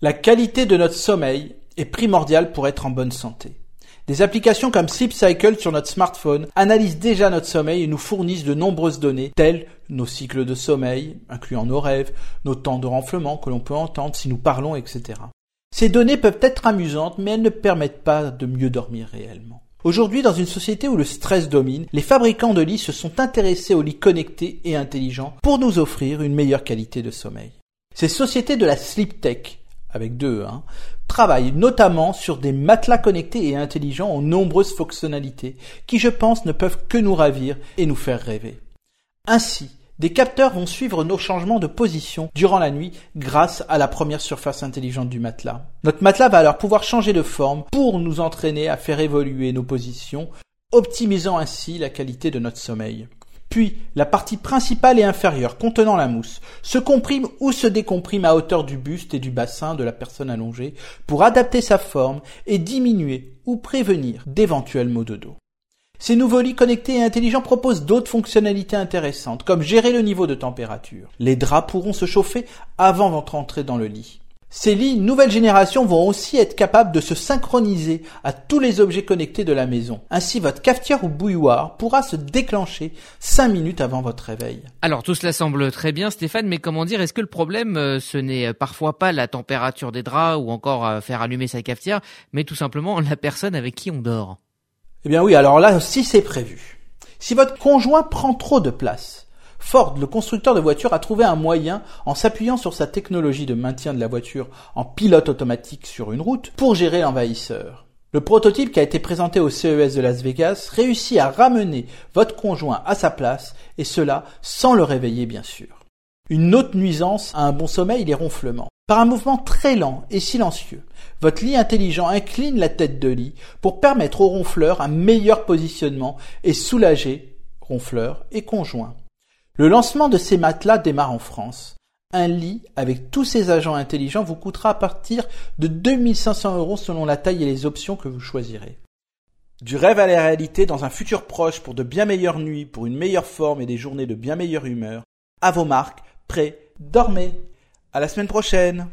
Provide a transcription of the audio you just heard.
La qualité de notre sommeil est primordiale pour être en bonne santé. Des applications comme Sleep Cycle sur notre smartphone analysent déjà notre sommeil et nous fournissent de nombreuses données telles nos cycles de sommeil, incluant nos rêves, nos temps de renflement que l'on peut entendre si nous parlons, etc. Ces données peuvent être amusantes, mais elles ne permettent pas de mieux dormir réellement. Aujourd'hui, dans une société où le stress domine, les fabricants de lits se sont intéressés aux lits connectés et intelligents pour nous offrir une meilleure qualité de sommeil. Ces sociétés de la sleep tech avec deux, hein, travaille notamment sur des matelas connectés et intelligents aux nombreuses fonctionnalités qui, je pense, ne peuvent que nous ravir et nous faire rêver. Ainsi, des capteurs vont suivre nos changements de position durant la nuit grâce à la première surface intelligente du matelas. Notre matelas va alors pouvoir changer de forme pour nous entraîner à faire évoluer nos positions, optimisant ainsi la qualité de notre sommeil. Puis, la partie principale et inférieure contenant la mousse se comprime ou se décomprime à hauteur du buste et du bassin de la personne allongée pour adapter sa forme et diminuer ou prévenir d'éventuels maux de dos. Ces nouveaux lits connectés et intelligents proposent d'autres fonctionnalités intéressantes, comme gérer le niveau de température. Les draps pourront se chauffer avant votre entrée dans le lit. Ces lits nouvelle génération vont aussi être capables de se synchroniser à tous les objets connectés de la maison. Ainsi, votre cafetière ou bouilloire pourra se déclencher 5 minutes avant votre réveil. Alors tout cela semble très bien Stéphane, mais comment dire, est-ce que le problème euh, ce n'est parfois pas la température des draps ou encore euh, faire allumer sa cafetière, mais tout simplement la personne avec qui on dort? Eh bien oui, alors là aussi c'est prévu. Si votre conjoint prend trop de place, Ford, le constructeur de voitures, a trouvé un moyen, en s'appuyant sur sa technologie de maintien de la voiture en pilote automatique sur une route, pour gérer l'envahisseur. Le prototype qui a été présenté au CES de Las Vegas réussit à ramener votre conjoint à sa place, et cela sans le réveiller bien sûr. Une autre nuisance à un bon sommeil, les ronflements. Par un mouvement très lent et silencieux, votre lit intelligent incline la tête de lit pour permettre au ronfleur un meilleur positionnement et soulager ronfleur et conjoint. Le lancement de ces matelas démarre en France. Un lit avec tous ces agents intelligents vous coûtera à partir de 2500 euros selon la taille et les options que vous choisirez. Du rêve à la réalité dans un futur proche pour de bien meilleures nuits, pour une meilleure forme et des journées de bien meilleure humeur. À vos marques, prêts, dormez. À la semaine prochaine.